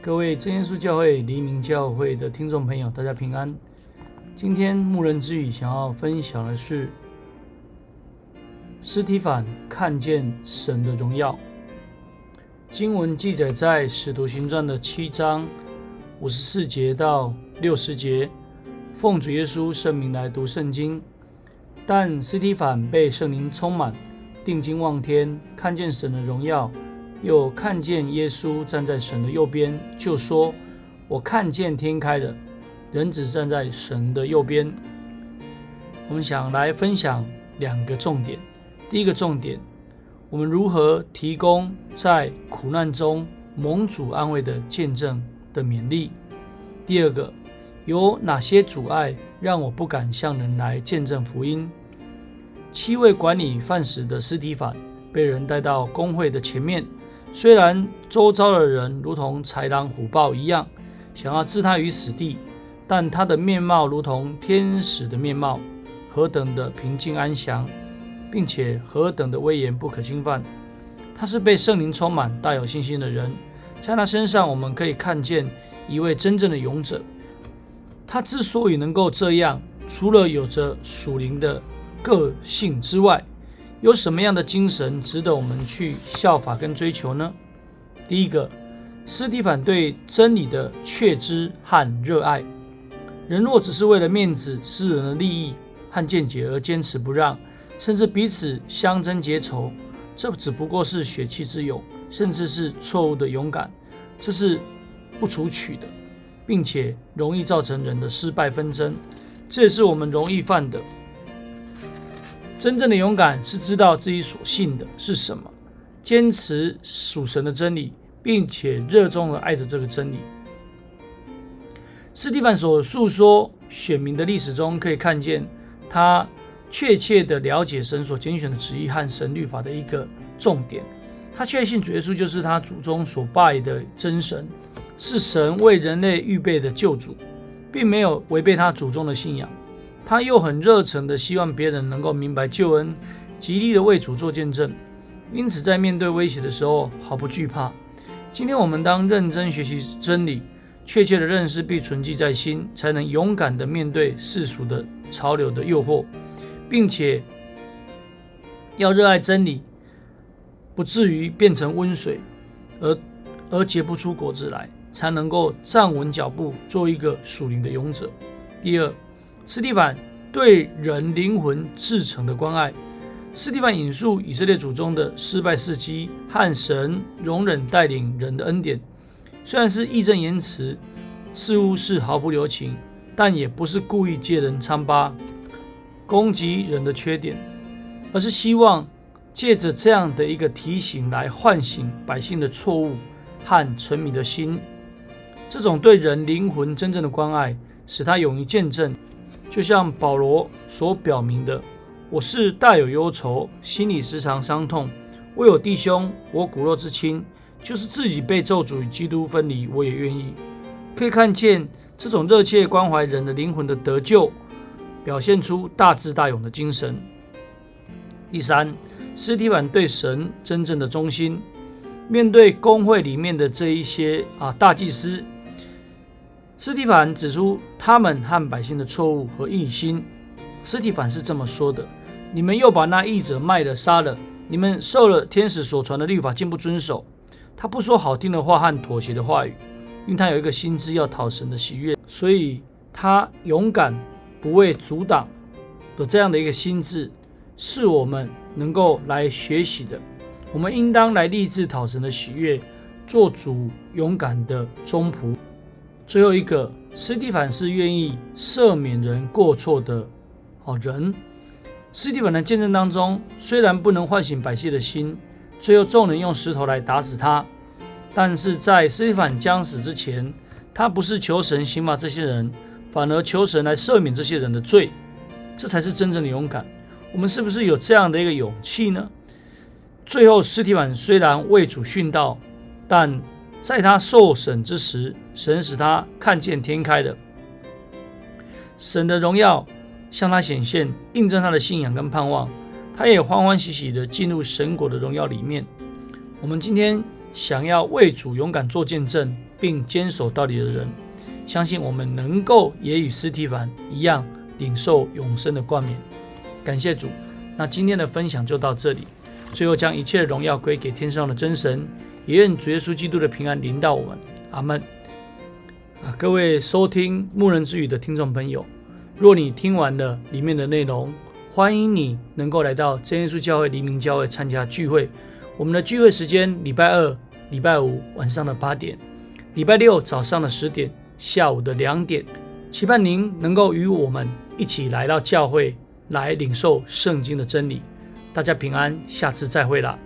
各位真耶稣教会黎明教会的听众朋友，大家平安。今天牧人之语想要分享的是，斯提反看见神的荣耀。经文记载在《使徒行传》的七章五十四节到六十节。奉主耶稣圣名来读圣经。但斯提反被圣灵充满，定睛望天，看见神的荣耀。又看见耶稣站在神的右边，就说：“我看见天开了，人子站在神的右边。”我们想来分享两个重点。第一个重点，我们如何提供在苦难中蒙主安慰的见证的勉励？第二个，有哪些阻碍让我不敢向人来见证福音？七位管理饭食的尸体反被人带到公会的前面。虽然周遭的人如同豺狼虎豹一样，想要置他于死地，但他的面貌如同天使的面貌，何等的平静安详，并且何等的威严不可侵犯。他是被圣灵充满、大有信心的人，在他身上我们可以看见一位真正的勇者。他之所以能够这样，除了有着属灵的个性之外，有什么样的精神值得我们去效法跟追求呢？第一个，司提反对真理的确知和热爱。人若只是为了面子、私人的利益和见解而坚持不让，甚至彼此相争结仇，这只不过是血气之勇，甚至是错误的勇敢。这是不出取的，并且容易造成人的失败纷争。这也是我们容易犯的。真正的勇敢是知道自己所信的是什么，坚持属神的真理，并且热衷的爱着这个真理。斯蒂凡所述说选民的历史中，可以看见他确切的了解神所拣选的旨意和神律法的一个重点。他确信主耶稣就是他祖宗所拜的真神，是神为人类预备的救主，并没有违背他祖宗的信仰。他又很热诚的希望别人能够明白救恩，极力的为主做见证，因此在面对威胁的时候毫不惧怕。今天我们当认真学习真理，确切的认识并存记在心，才能勇敢的面对世俗的潮流的诱惑，并且要热爱真理，不至于变成温水而而结不出果子来，才能够站稳脚步，做一个属灵的勇者。第二。斯蒂凡对人灵魂至诚的关爱。斯蒂凡引述以色列祖宗的失败事迹和神容忍带领人的恩典，虽然是义正言辞，似乎是毫不留情，但也不是故意揭人疮疤、攻击人的缺点，而是希望借着这样的一个提醒来唤醒百姓的错误和沉迷的心。这种对人灵魂真正的关爱，使他勇于见证。就像保罗所表明的，我是大有忧愁，心里时常伤痛。为我弟兄，我骨肉之亲，就是自己被咒诅与基督分离，我也愿意。可以看见这种热切关怀人的灵魂的得救，表现出大智大勇的精神。第三，斯提反对神真正的忠心，面对公会里面的这一些啊大祭司。斯蒂凡指出他们和百姓的错误和异心。斯蒂凡是这么说的：“你们又把那义者卖了、杀了。你们受了天使所传的律法，竟不遵守。”他不说好听的话和妥协的话语，因为他有一个心志要讨神的喜悦，所以他勇敢不畏阻挡的这样的一个心志，是我们能够来学习的。我们应当来立志讨神的喜悦，做主勇敢的忠仆。最后一个，斯蒂凡是愿意赦免人过错的好人。斯蒂凡的见证当中，虽然不能唤醒百姓的心，最后众人用石头来打死他，但是在斯蒂凡将死之前，他不是求神刑罚这些人，反而求神来赦免这些人的罪，这才是真正的勇敢。我们是不是有这样的一个勇气呢？最后，斯蒂凡虽然为主殉道，但在他受审之时，神使他看见天开了，神的荣耀向他显现，印证他的信仰跟盼望。他也欢欢喜喜地进入神国的荣耀里面。我们今天想要为主勇敢做见证，并坚守到底的人。相信我们能够也与斯提凡一样领受永生的冠冕。感谢主，那今天的分享就到这里。最后将一切荣耀归给天上的真神，也愿主耶稣基督的平安临到我们。阿门。啊，各位收听牧人之语的听众朋友，若你听完了里面的内容，欢迎你能够来到真耶稣教会黎明教会参加聚会。我们的聚会时间：礼拜二、礼拜五晚上的八点，礼拜六早上的十点。下午的两点，期盼您能够与我们一起来到教会，来领受圣经的真理。大家平安，下次再会了。